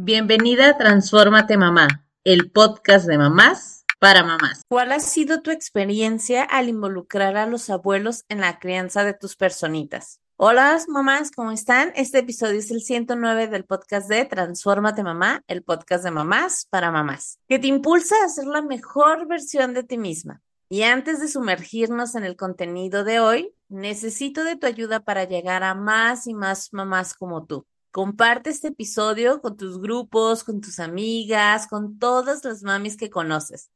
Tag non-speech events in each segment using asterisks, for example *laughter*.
Bienvenida a Transfórmate Mamá, el podcast de mamás para mamás. ¿Cuál ha sido tu experiencia al involucrar a los abuelos en la crianza de tus personitas? Hola mamás, ¿cómo están? Este episodio es el 109 del podcast de Transfórmate Mamá, el podcast de mamás para mamás, que te impulsa a ser la mejor versión de ti misma. Y antes de sumergirnos en el contenido de hoy, necesito de tu ayuda para llegar a más y más mamás como tú. Comparte este episodio con tus grupos, con tus amigas, con todas las mamis que conoces.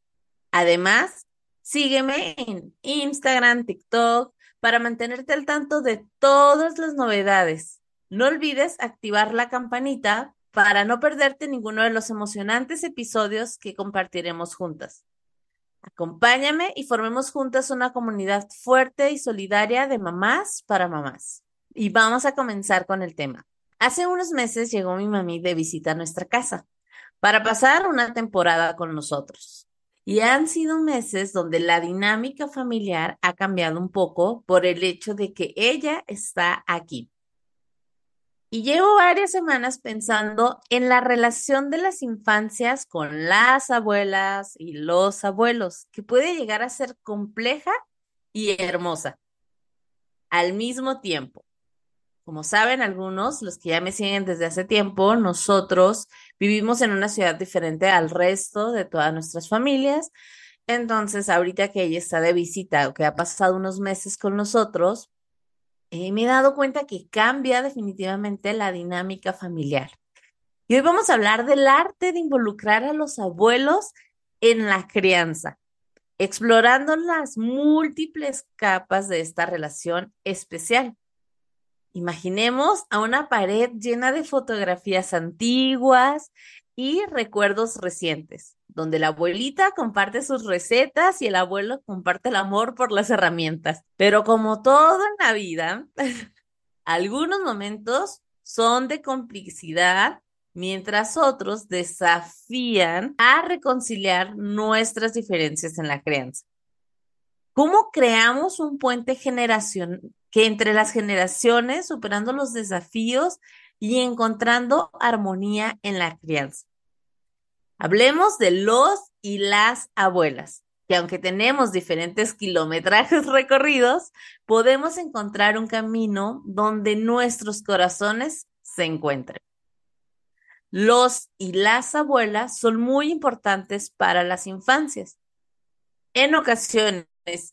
Además, sígueme en Instagram, TikTok, para mantenerte al tanto de todas las novedades. No olvides activar la campanita para no perderte ninguno de los emocionantes episodios que compartiremos juntas. Acompáñame y formemos juntas una comunidad fuerte y solidaria de mamás para mamás. Y vamos a comenzar con el tema. Hace unos meses llegó mi mami de visita a nuestra casa para pasar una temporada con nosotros. Y han sido meses donde la dinámica familiar ha cambiado un poco por el hecho de que ella está aquí. Y llevo varias semanas pensando en la relación de las infancias con las abuelas y los abuelos, que puede llegar a ser compleja y hermosa al mismo tiempo. Como saben algunos, los que ya me siguen desde hace tiempo, nosotros vivimos en una ciudad diferente al resto de todas nuestras familias. Entonces, ahorita que ella está de visita o que ha pasado unos meses con nosotros, eh, me he dado cuenta que cambia definitivamente la dinámica familiar. Y hoy vamos a hablar del arte de involucrar a los abuelos en la crianza, explorando las múltiples capas de esta relación especial. Imaginemos a una pared llena de fotografías antiguas y recuerdos recientes, donde la abuelita comparte sus recetas y el abuelo comparte el amor por las herramientas. Pero como todo en la vida, *laughs* algunos momentos son de complicidad, mientras otros desafían a reconciliar nuestras diferencias en la crianza. ¿Cómo creamos un puente generacional que entre las generaciones, superando los desafíos y encontrando armonía en la crianza. Hablemos de los y las abuelas, que aunque tenemos diferentes kilometrajes *laughs* recorridos, podemos encontrar un camino donde nuestros corazones se encuentren. Los y las abuelas son muy importantes para las infancias. En ocasiones,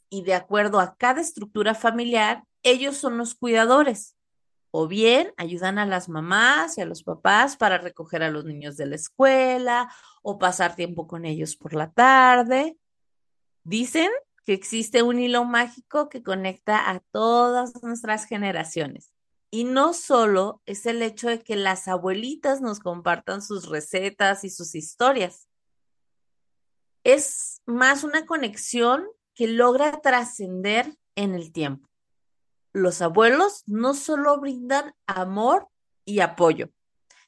y de acuerdo a cada estructura familiar, ellos son los cuidadores. O bien ayudan a las mamás y a los papás para recoger a los niños de la escuela o pasar tiempo con ellos por la tarde. Dicen que existe un hilo mágico que conecta a todas nuestras generaciones. Y no solo es el hecho de que las abuelitas nos compartan sus recetas y sus historias. Es más una conexión que logra trascender en el tiempo los abuelos no solo brindan amor y apoyo,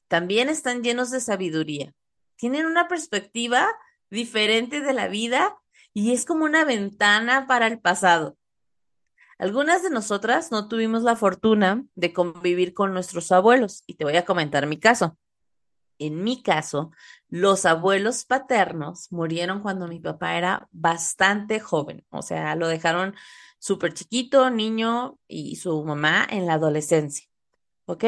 también están llenos de sabiduría. Tienen una perspectiva diferente de la vida y es como una ventana para el pasado. Algunas de nosotras no tuvimos la fortuna de convivir con nuestros abuelos y te voy a comentar mi caso. En mi caso, los abuelos paternos murieron cuando mi papá era bastante joven, o sea, lo dejaron súper chiquito, niño y su mamá en la adolescencia. ¿Ok?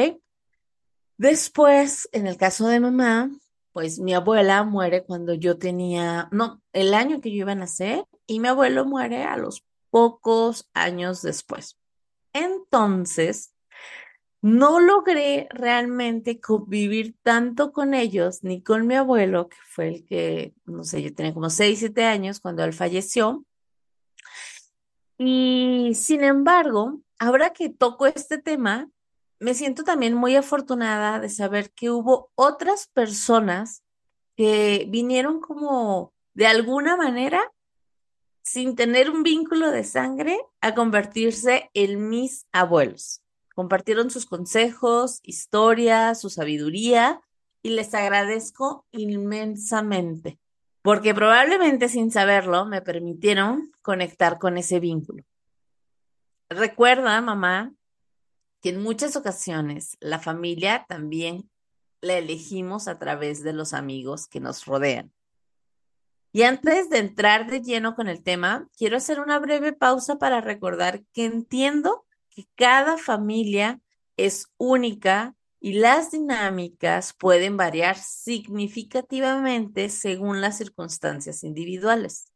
Después, en el caso de mamá, pues mi abuela muere cuando yo tenía, no, el año que yo iba a nacer y mi abuelo muere a los pocos años después. Entonces, no logré realmente convivir tanto con ellos ni con mi abuelo, que fue el que, no sé, yo tenía como 6, 7 años cuando él falleció. Y sin embargo, ahora que toco este tema, me siento también muy afortunada de saber que hubo otras personas que vinieron como de alguna manera, sin tener un vínculo de sangre, a convertirse en mis abuelos. Compartieron sus consejos, historias, su sabiduría y les agradezco inmensamente porque probablemente sin saberlo me permitieron conectar con ese vínculo. Recuerda, mamá, que en muchas ocasiones la familia también la elegimos a través de los amigos que nos rodean. Y antes de entrar de lleno con el tema, quiero hacer una breve pausa para recordar que entiendo que cada familia es única y las dinámicas pueden variar significativamente según las circunstancias individuales.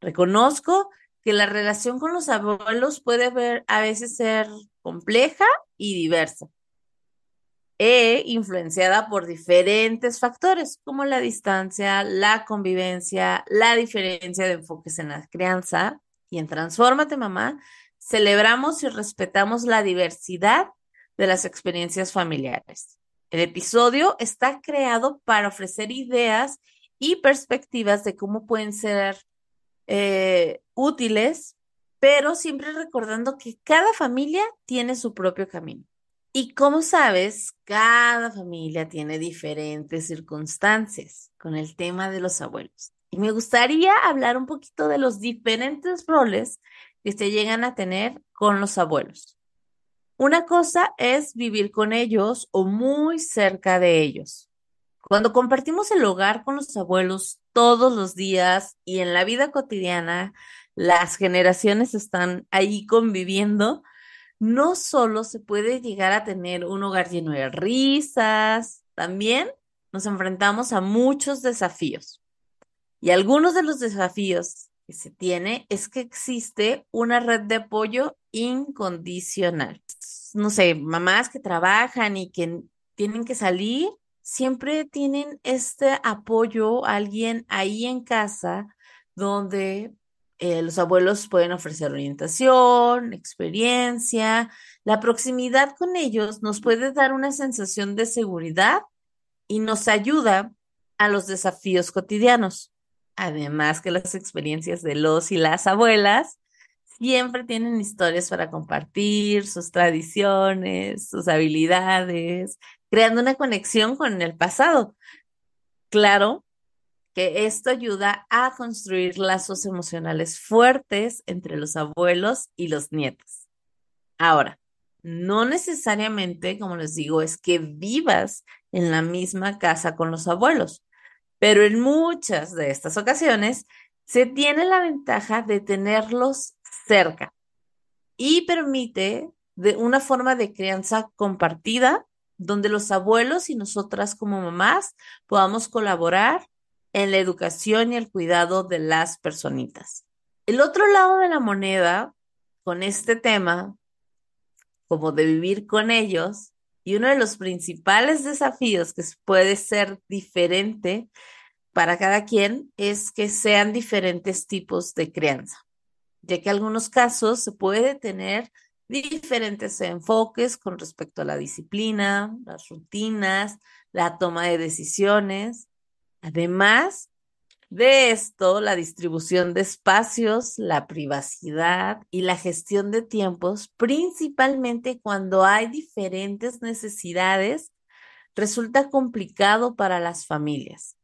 Reconozco que la relación con los abuelos puede a veces ser compleja y diversa e influenciada por diferentes factores como la distancia, la convivencia, la diferencia de enfoques en la crianza. Y en Transfórmate Mamá celebramos y respetamos la diversidad de las experiencias familiares. El episodio está creado para ofrecer ideas y perspectivas de cómo pueden ser eh, útiles, pero siempre recordando que cada familia tiene su propio camino. Y como sabes, cada familia tiene diferentes circunstancias con el tema de los abuelos. Y me gustaría hablar un poquito de los diferentes roles que se llegan a tener con los abuelos. Una cosa es vivir con ellos o muy cerca de ellos. Cuando compartimos el hogar con los abuelos todos los días y en la vida cotidiana, las generaciones están ahí conviviendo, no solo se puede llegar a tener un hogar lleno de risas, también nos enfrentamos a muchos desafíos. Y algunos de los desafíos que se tiene es que existe una red de apoyo incondicional. No sé, mamás que trabajan y que tienen que salir, siempre tienen este apoyo, alguien ahí en casa donde eh, los abuelos pueden ofrecer orientación, experiencia. La proximidad con ellos nos puede dar una sensación de seguridad y nos ayuda a los desafíos cotidianos. Además que las experiencias de los y las abuelas siempre tienen historias para compartir, sus tradiciones, sus habilidades, creando una conexión con el pasado. Claro, que esto ayuda a construir lazos emocionales fuertes entre los abuelos y los nietos. Ahora, no necesariamente, como les digo, es que vivas en la misma casa con los abuelos, pero en muchas de estas ocasiones se tiene la ventaja de tenerlos cerca y permite de una forma de crianza compartida donde los abuelos y nosotras como mamás podamos colaborar en la educación y el cuidado de las personitas. El otro lado de la moneda con este tema, como de vivir con ellos, y uno de los principales desafíos que puede ser diferente para cada quien es que sean diferentes tipos de crianza, ya que en algunos casos se puede tener diferentes enfoques con respecto a la disciplina, las rutinas, la toma de decisiones, Además de esto, la distribución de espacios, la privacidad y la gestión de tiempos, principalmente cuando hay diferentes necesidades, resulta complicado para las familias.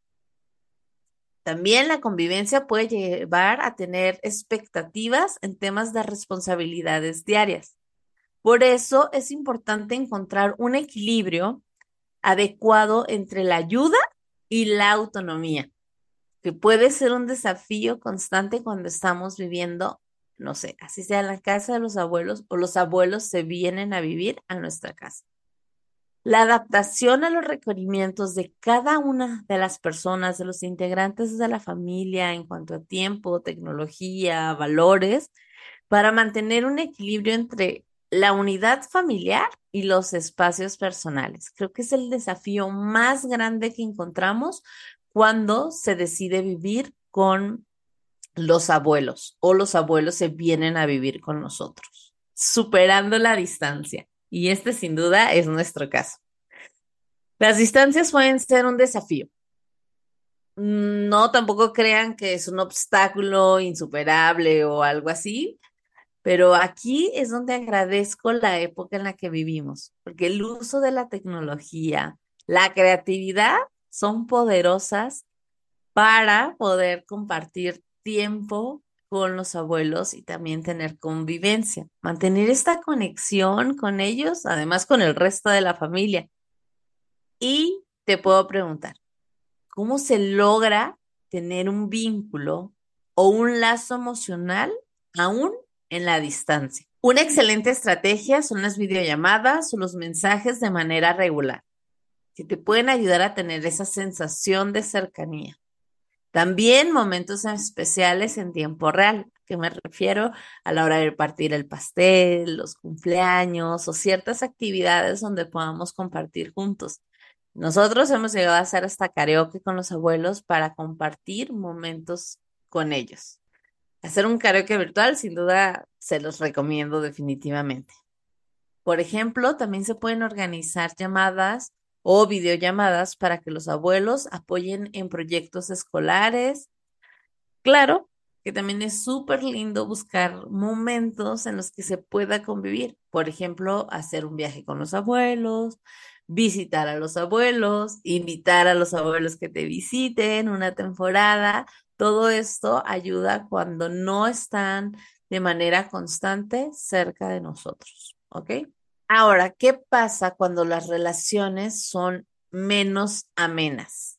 También la convivencia puede llevar a tener expectativas en temas de responsabilidades diarias. Por eso es importante encontrar un equilibrio adecuado entre la ayuda y la autonomía, que puede ser un desafío constante cuando estamos viviendo, no sé, así sea en la casa de los abuelos o los abuelos se vienen a vivir a nuestra casa. La adaptación a los requerimientos de cada una de las personas, de los integrantes de la familia en cuanto a tiempo, tecnología, valores, para mantener un equilibrio entre la unidad familiar y los espacios personales. Creo que es el desafío más grande que encontramos cuando se decide vivir con los abuelos o los abuelos se vienen a vivir con nosotros, superando la distancia. Y este sin duda es nuestro caso. Las distancias pueden ser un desafío. No tampoco crean que es un obstáculo insuperable o algo así, pero aquí es donde agradezco la época en la que vivimos, porque el uso de la tecnología, la creatividad son poderosas para poder compartir tiempo con los abuelos y también tener convivencia, mantener esta conexión con ellos, además con el resto de la familia. Y te puedo preguntar, ¿cómo se logra tener un vínculo o un lazo emocional aún en la distancia? Una excelente estrategia son las videollamadas o los mensajes de manera regular, que te pueden ayudar a tener esa sensación de cercanía. También momentos especiales en tiempo real, que me refiero a la hora de partir el pastel, los cumpleaños o ciertas actividades donde podamos compartir juntos. Nosotros hemos llegado a hacer hasta karaoke con los abuelos para compartir momentos con ellos. Hacer un karaoke virtual, sin duda, se los recomiendo definitivamente. Por ejemplo, también se pueden organizar llamadas o videollamadas para que los abuelos apoyen en proyectos escolares. Claro que también es súper lindo buscar momentos en los que se pueda convivir. Por ejemplo, hacer un viaje con los abuelos, visitar a los abuelos, invitar a los abuelos que te visiten una temporada. Todo esto ayuda cuando no están de manera constante cerca de nosotros, ¿ok? Ahora, ¿qué pasa cuando las relaciones son menos amenas?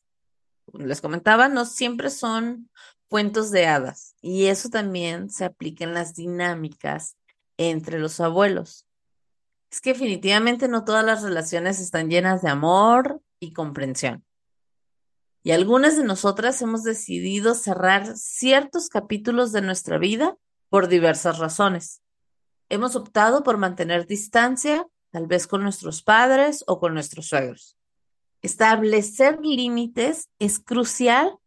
Les comentaba, no siempre son cuentos de hadas y eso también se aplica en las dinámicas entre los abuelos. Es que definitivamente no todas las relaciones están llenas de amor y comprensión. Y algunas de nosotras hemos decidido cerrar ciertos capítulos de nuestra vida por diversas razones. Hemos optado por mantener distancia, tal vez con nuestros padres o con nuestros suegros. Establecer límites es crucial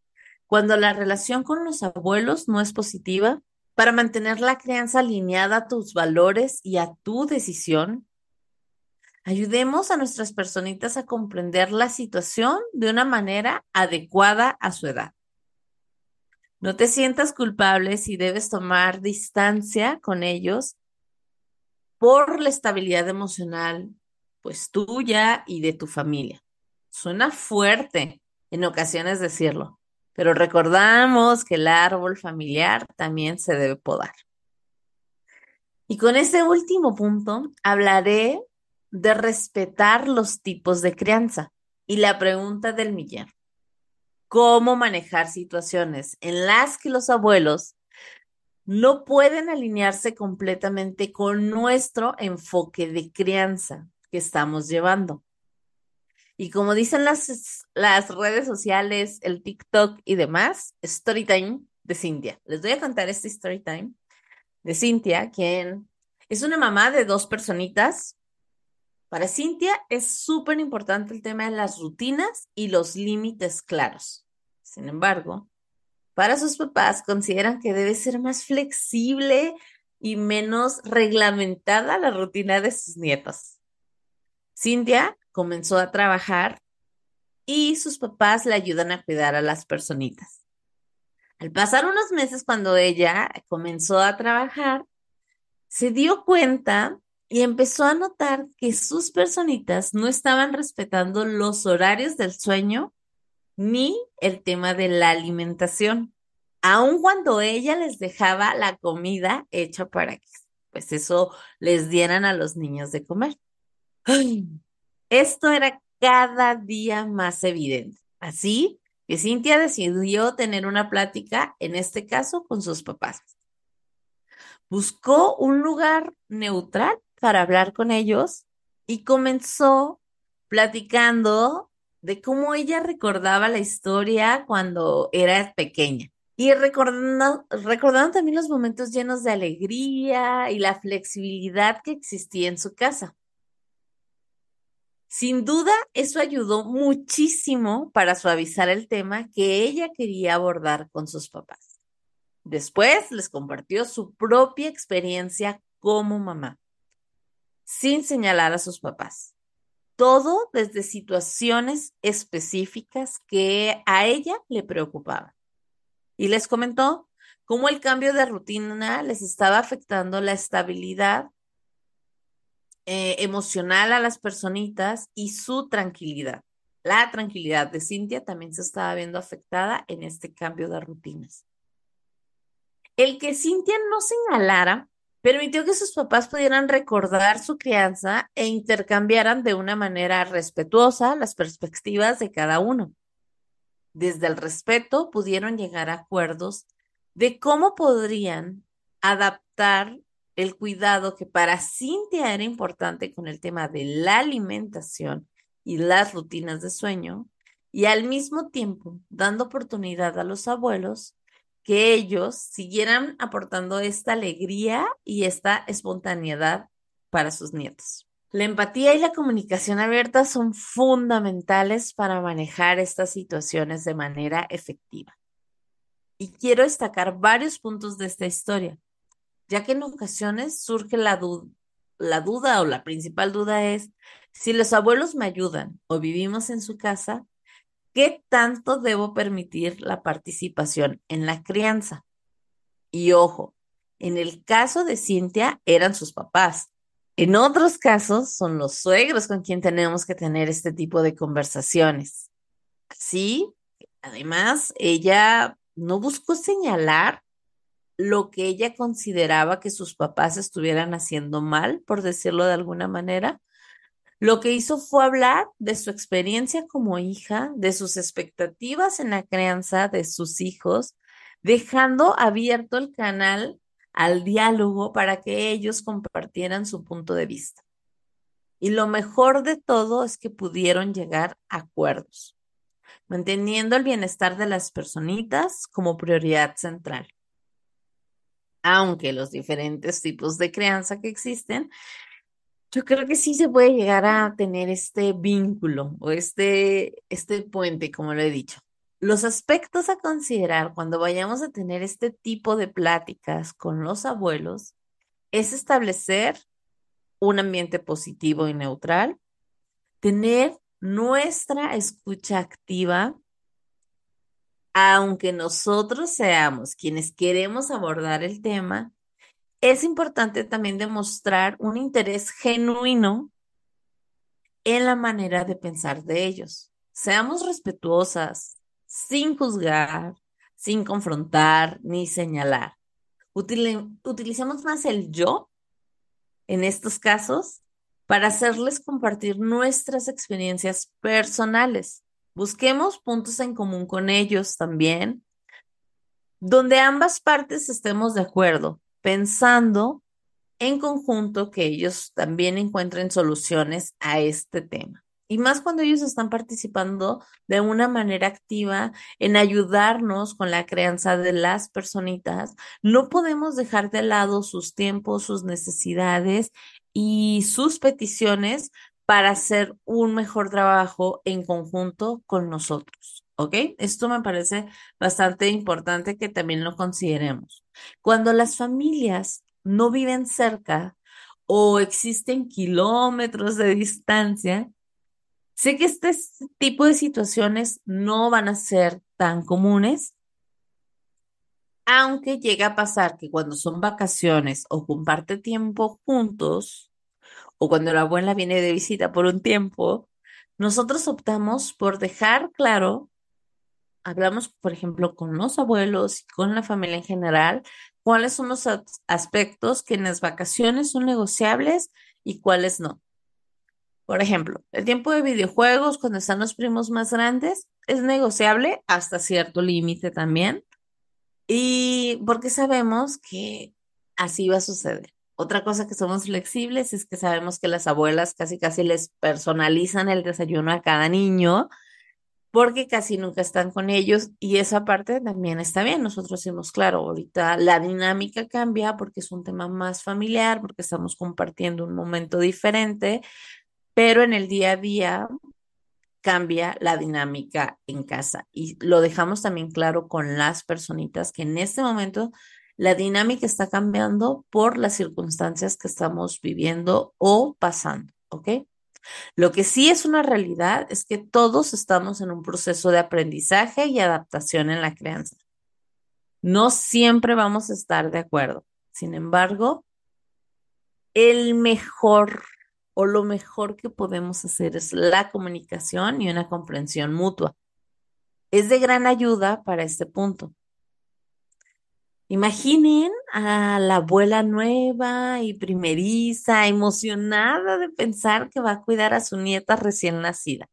cuando la relación con los abuelos no es positiva para mantener la crianza alineada a tus valores y a tu decisión. Ayudemos a nuestras personitas a comprender la situación de una manera adecuada a su edad. No te sientas culpable si debes tomar distancia con ellos por la estabilidad emocional, pues tuya y de tu familia. Suena fuerte en ocasiones decirlo, pero recordamos que el árbol familiar también se debe podar. Y con ese último punto hablaré de respetar los tipos de crianza y la pregunta del millón. ¿Cómo manejar situaciones en las que los abuelos no pueden alinearse completamente con nuestro enfoque de crianza que estamos llevando. Y como dicen las, las redes sociales, el TikTok y demás, story time de Cintia. Les voy a contar este story time de Cintia, quien es una mamá de dos personitas. Para Cintia es súper importante el tema de las rutinas y los límites claros. Sin embargo, para sus papás consideran que debe ser más flexible y menos reglamentada la rutina de sus nietos. Cintia comenzó a trabajar y sus papás le ayudan a cuidar a las personitas. Al pasar unos meses cuando ella comenzó a trabajar, se dio cuenta y empezó a notar que sus personitas no estaban respetando los horarios del sueño ni el tema de la alimentación, aun cuando ella les dejaba la comida hecha para que pues eso les dieran a los niños de comer. Esto era cada día más evidente. Así que Cintia decidió tener una plática, en este caso con sus papás. Buscó un lugar neutral para hablar con ellos y comenzó platicando de cómo ella recordaba la historia cuando era pequeña. Y recordando, recordando también los momentos llenos de alegría y la flexibilidad que existía en su casa. Sin duda, eso ayudó muchísimo para suavizar el tema que ella quería abordar con sus papás. Después les compartió su propia experiencia como mamá, sin señalar a sus papás todo desde situaciones específicas que a ella le preocupaban. Y les comentó cómo el cambio de rutina les estaba afectando la estabilidad eh, emocional a las personitas y su tranquilidad. La tranquilidad de Cintia también se estaba viendo afectada en este cambio de rutinas. El que Cintia no señalara permitió que sus papás pudieran recordar su crianza e intercambiaran de una manera respetuosa las perspectivas de cada uno. Desde el respeto pudieron llegar a acuerdos de cómo podrían adaptar el cuidado que para Cintia era importante con el tema de la alimentación y las rutinas de sueño, y al mismo tiempo dando oportunidad a los abuelos que ellos siguieran aportando esta alegría y esta espontaneidad para sus nietos. La empatía y la comunicación abierta son fundamentales para manejar estas situaciones de manera efectiva. Y quiero destacar varios puntos de esta historia ya que en ocasiones surge la, la duda o la principal duda es, si los abuelos me ayudan o vivimos en su casa, ¿qué tanto debo permitir la participación en la crianza? Y ojo, en el caso de Cintia eran sus papás. En otros casos son los suegros con quien tenemos que tener este tipo de conversaciones. Así, además, ella no buscó señalar lo que ella consideraba que sus papás estuvieran haciendo mal, por decirlo de alguna manera. Lo que hizo fue hablar de su experiencia como hija, de sus expectativas en la crianza de sus hijos, dejando abierto el canal al diálogo para que ellos compartieran su punto de vista. Y lo mejor de todo es que pudieron llegar a acuerdos, manteniendo el bienestar de las personitas como prioridad central aunque los diferentes tipos de crianza que existen, yo creo que sí se puede llegar a tener este vínculo o este, este puente, como lo he dicho. Los aspectos a considerar cuando vayamos a tener este tipo de pláticas con los abuelos es establecer un ambiente positivo y neutral, tener nuestra escucha activa aunque nosotros seamos quienes queremos abordar el tema, es importante también demostrar un interés genuino en la manera de pensar de ellos. Seamos respetuosas, sin juzgar, sin confrontar ni señalar. utilicemos más el yo en estos casos para hacerles compartir nuestras experiencias personales Busquemos puntos en común con ellos también, donde ambas partes estemos de acuerdo, pensando en conjunto que ellos también encuentren soluciones a este tema. Y más cuando ellos están participando de una manera activa en ayudarnos con la crianza de las personitas, no podemos dejar de lado sus tiempos, sus necesidades y sus peticiones para hacer un mejor trabajo en conjunto con nosotros. ¿Ok? Esto me parece bastante importante que también lo consideremos. Cuando las familias no viven cerca o existen kilómetros de distancia, sé que este tipo de situaciones no van a ser tan comunes, aunque llega a pasar que cuando son vacaciones o comparte tiempo juntos, o cuando la abuela viene de visita por un tiempo, nosotros optamos por dejar claro, hablamos, por ejemplo, con los abuelos y con la familia en general, cuáles son los aspectos que en las vacaciones son negociables y cuáles no. Por ejemplo, el tiempo de videojuegos cuando están los primos más grandes es negociable hasta cierto límite también. Y porque sabemos que así va a suceder. Otra cosa que somos flexibles es que sabemos que las abuelas casi casi les personalizan el desayuno a cada niño porque casi nunca están con ellos y esa parte también está bien. Nosotros decimos, claro, ahorita la dinámica cambia porque es un tema más familiar, porque estamos compartiendo un momento diferente, pero en el día a día cambia la dinámica en casa y lo dejamos también claro con las personitas que en este momento la dinámica está cambiando por las circunstancias que estamos viviendo o pasando, ¿ok? Lo que sí es una realidad es que todos estamos en un proceso de aprendizaje y adaptación en la crianza. No siempre vamos a estar de acuerdo. Sin embargo, el mejor o lo mejor que podemos hacer es la comunicación y una comprensión mutua. Es de gran ayuda para este punto. Imaginen a la abuela nueva y primeriza, emocionada de pensar que va a cuidar a su nieta recién nacida.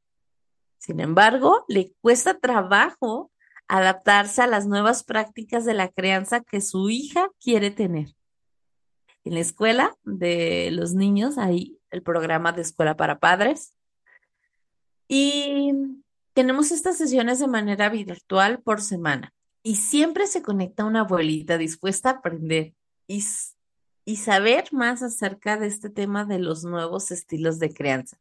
Sin embargo, le cuesta trabajo adaptarse a las nuevas prácticas de la crianza que su hija quiere tener. En la escuela de los niños hay el programa de escuela para padres y tenemos estas sesiones de manera virtual por semana y siempre se conecta una abuelita dispuesta a aprender y, y saber más acerca de este tema de los nuevos estilos de crianza.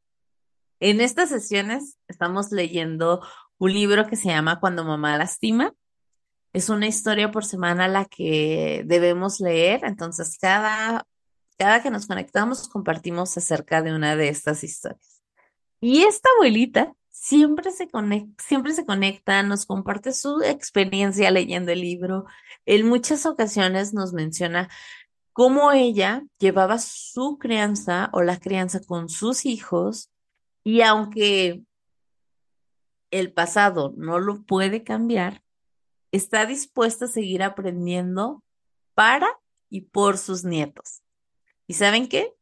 En estas sesiones estamos leyendo un libro que se llama Cuando mamá lastima. Es una historia por semana la que debemos leer, entonces cada, cada que nos conectamos compartimos acerca de una de estas historias. Y esta abuelita siempre se, conecta, siempre se conecta, nos comparte su experiencia leyendo el libro. En muchas ocasiones nos menciona cómo ella llevaba su crianza o la crianza con sus hijos y aunque el pasado no lo puede cambiar, está dispuesta a seguir aprendiendo para y por sus nietos. ¿Y saben qué?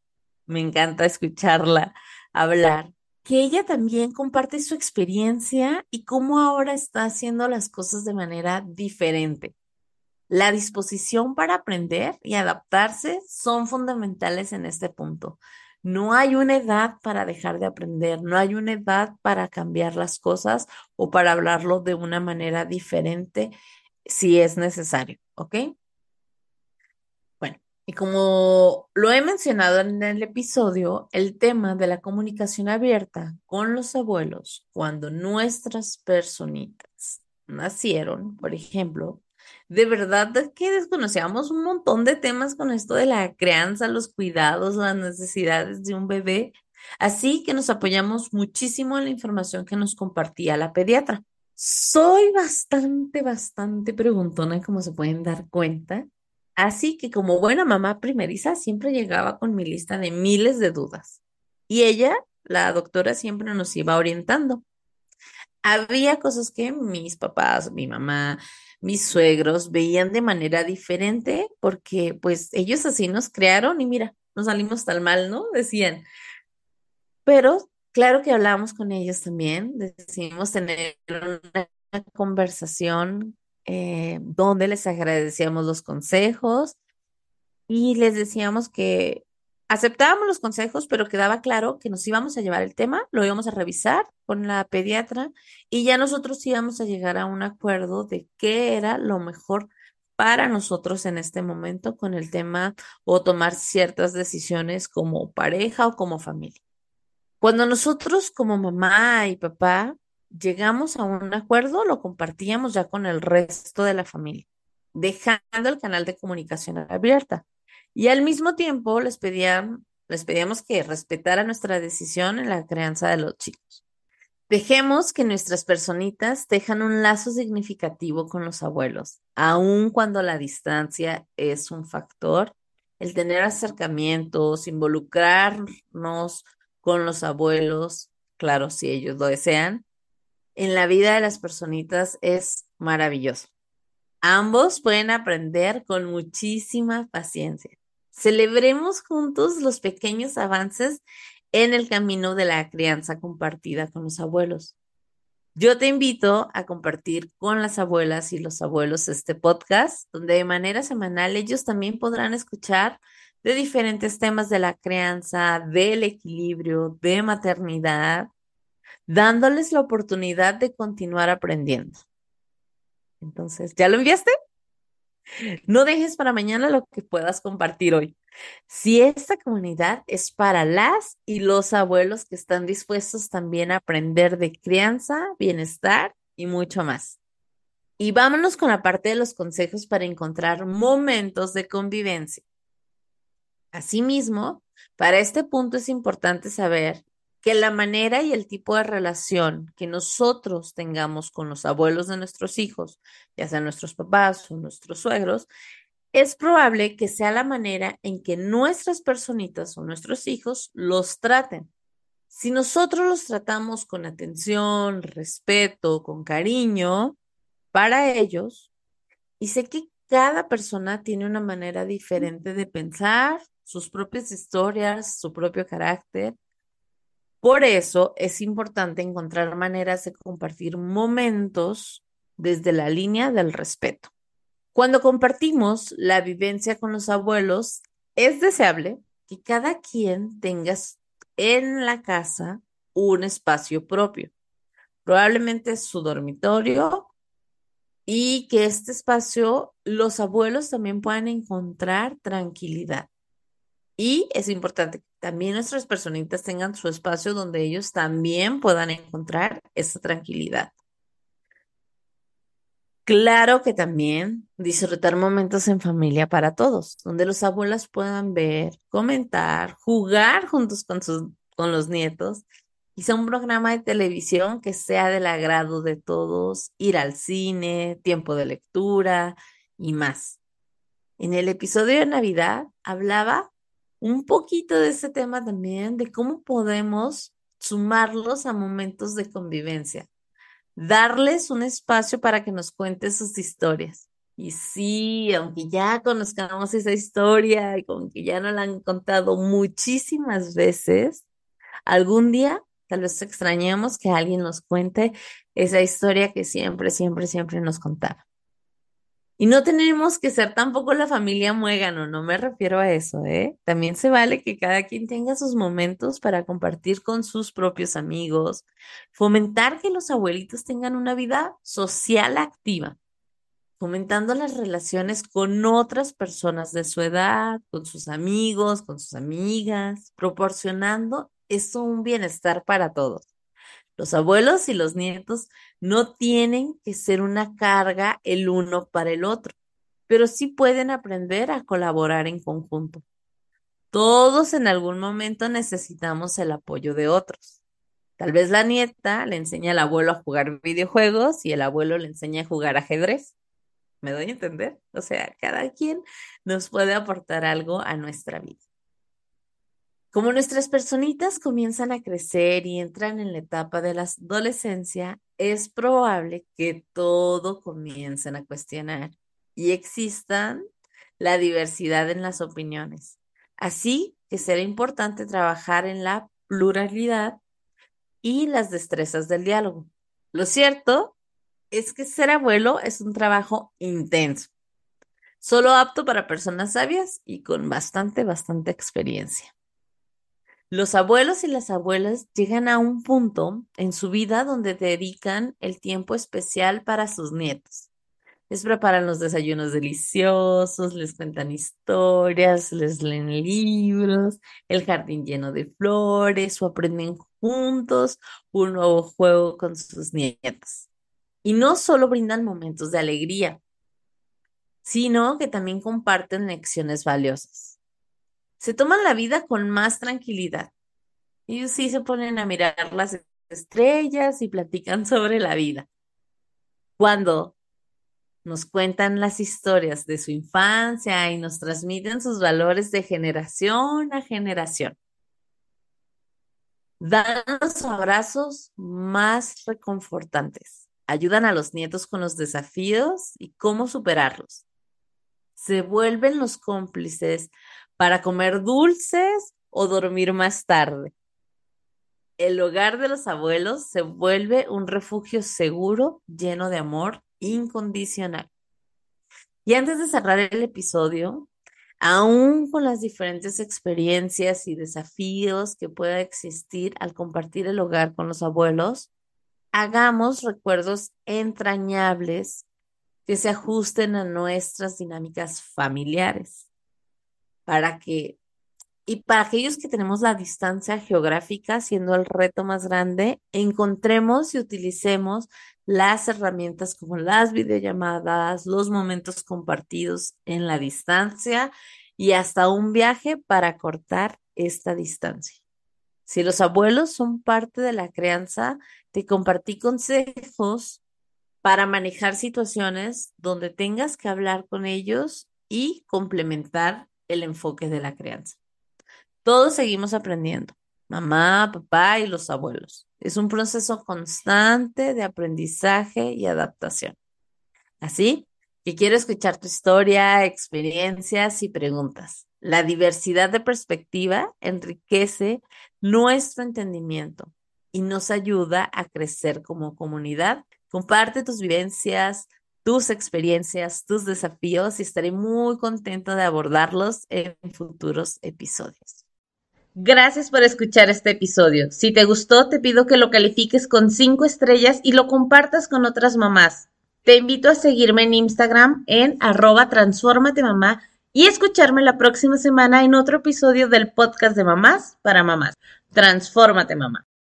Me encanta escucharla hablar que ella también comparte su experiencia y cómo ahora está haciendo las cosas de manera diferente. La disposición para aprender y adaptarse son fundamentales en este punto. No hay una edad para dejar de aprender, no hay una edad para cambiar las cosas o para hablarlo de una manera diferente si es necesario, ¿ok? Y como lo he mencionado en el episodio, el tema de la comunicación abierta con los abuelos cuando nuestras personitas nacieron, por ejemplo, de verdad que desconocíamos un montón de temas con esto de la crianza, los cuidados, las necesidades de un bebé. Así que nos apoyamos muchísimo en la información que nos compartía la pediatra. Soy bastante, bastante preguntona, como se pueden dar cuenta. Así que como buena mamá primeriza, siempre llegaba con mi lista de miles de dudas. Y ella, la doctora, siempre nos iba orientando. Había cosas que mis papás, mi mamá, mis suegros veían de manera diferente porque pues ellos así nos crearon y mira, nos salimos tan mal, ¿no? Decían. Pero claro que hablábamos con ellos también, decidimos tener una conversación eh, donde les agradecíamos los consejos y les decíamos que aceptábamos los consejos, pero quedaba claro que nos íbamos a llevar el tema, lo íbamos a revisar con la pediatra y ya nosotros íbamos a llegar a un acuerdo de qué era lo mejor para nosotros en este momento con el tema o tomar ciertas decisiones como pareja o como familia. Cuando nosotros como mamá y papá llegamos a un acuerdo, lo compartíamos ya con el resto de la familia, dejando el canal de comunicación abierta. Y al mismo tiempo les, les pedíamos que respetaran nuestra decisión en la crianza de los chicos. Dejemos que nuestras personitas dejan un lazo significativo con los abuelos, aun cuando la distancia es un factor. El tener acercamientos, involucrarnos con los abuelos, claro, si ellos lo desean, en la vida de las personitas es maravilloso. Ambos pueden aprender con muchísima paciencia. Celebremos juntos los pequeños avances en el camino de la crianza compartida con los abuelos. Yo te invito a compartir con las abuelas y los abuelos este podcast, donde de manera semanal ellos también podrán escuchar de diferentes temas de la crianza, del equilibrio, de maternidad dándoles la oportunidad de continuar aprendiendo. Entonces, ¿ya lo enviaste? No dejes para mañana lo que puedas compartir hoy. Si esta comunidad es para las y los abuelos que están dispuestos también a aprender de crianza, bienestar y mucho más. Y vámonos con la parte de los consejos para encontrar momentos de convivencia. Asimismo, para este punto es importante saber que la manera y el tipo de relación que nosotros tengamos con los abuelos de nuestros hijos, ya sean nuestros papás o nuestros suegros, es probable que sea la manera en que nuestras personitas o nuestros hijos los traten. Si nosotros los tratamos con atención, respeto, con cariño para ellos, y sé que cada persona tiene una manera diferente de pensar, sus propias historias, su propio carácter. Por eso es importante encontrar maneras de compartir momentos desde la línea del respeto. Cuando compartimos la vivencia con los abuelos, es deseable que cada quien tenga en la casa un espacio propio, probablemente su dormitorio y que este espacio los abuelos también puedan encontrar tranquilidad. Y es importante que también nuestras personitas tengan su espacio donde ellos también puedan encontrar esa tranquilidad. Claro que también disfrutar momentos en familia para todos, donde los abuelos puedan ver, comentar, jugar juntos con, sus, con los nietos sea un programa de televisión que sea del agrado de todos, ir al cine, tiempo de lectura y más. En el episodio de Navidad hablaba un poquito de ese tema también, de cómo podemos sumarlos a momentos de convivencia, darles un espacio para que nos cuenten sus historias. Y sí, aunque ya conozcamos esa historia y que ya nos la han contado muchísimas veces, algún día Tal vez extrañemos que alguien nos cuente esa historia que siempre, siempre, siempre nos contaba. Y no tenemos que ser tampoco la familia muégano, no me refiero a eso, ¿eh? También se vale que cada quien tenga sus momentos para compartir con sus propios amigos, fomentar que los abuelitos tengan una vida social activa, fomentando las relaciones con otras personas de su edad, con sus amigos, con sus amigas, proporcionando es un bienestar para todos. Los abuelos y los nietos no tienen que ser una carga el uno para el otro, pero sí pueden aprender a colaborar en conjunto. Todos en algún momento necesitamos el apoyo de otros. Tal vez la nieta le enseña al abuelo a jugar videojuegos y el abuelo le enseña a jugar ajedrez. ¿Me doy a entender? O sea, cada quien nos puede aportar algo a nuestra vida. Como nuestras personitas comienzan a crecer y entran en la etapa de la adolescencia, es probable que todo comiencen a cuestionar y existan la diversidad en las opiniones. Así que será importante trabajar en la pluralidad y las destrezas del diálogo. Lo cierto es que ser abuelo es un trabajo intenso, solo apto para personas sabias y con bastante, bastante experiencia. Los abuelos y las abuelas llegan a un punto en su vida donde dedican el tiempo especial para sus nietos. Les preparan los desayunos deliciosos, les cuentan historias, les leen libros, el jardín lleno de flores o aprenden juntos un nuevo juego con sus nietos. Y no solo brindan momentos de alegría, sino que también comparten lecciones valiosas se toman la vida con más tranquilidad. Ellos sí se ponen a mirar las estrellas y platican *laughs* sobre la vida. Cuando nos cuentan las historias de su infancia y nos transmiten sus valores de generación a generación. Dan los abrazos más reconfortantes. Ayudan a los nietos con los desafíos y cómo superarlos. Se vuelven los cómplices para comer dulces o dormir más tarde. El hogar de los abuelos se vuelve un refugio seguro, lleno de amor incondicional. Y antes de cerrar el episodio, aún con las diferentes experiencias y desafíos que pueda existir al compartir el hogar con los abuelos, hagamos recuerdos entrañables que se ajusten a nuestras dinámicas familiares para que, y para aquellos que tenemos la distancia geográfica, siendo el reto más grande, encontremos y utilicemos las herramientas como las videollamadas, los momentos compartidos en la distancia y hasta un viaje para cortar esta distancia. Si los abuelos son parte de la crianza, te compartí consejos para manejar situaciones donde tengas que hablar con ellos y complementar el enfoque de la crianza. Todos seguimos aprendiendo, mamá, papá y los abuelos. Es un proceso constante de aprendizaje y adaptación. Así que quiero escuchar tu historia, experiencias y preguntas. La diversidad de perspectiva enriquece nuestro entendimiento y nos ayuda a crecer como comunidad. Comparte tus vivencias, tus experiencias, tus desafíos y estaré muy contento de abordarlos en futuros episodios. Gracias por escuchar este episodio. Si te gustó, te pido que lo califiques con cinco estrellas y lo compartas con otras mamás. Te invito a seguirme en Instagram en arroba mamá y escucharme la próxima semana en otro episodio del podcast de mamás para mamás. Transfórmate mamá.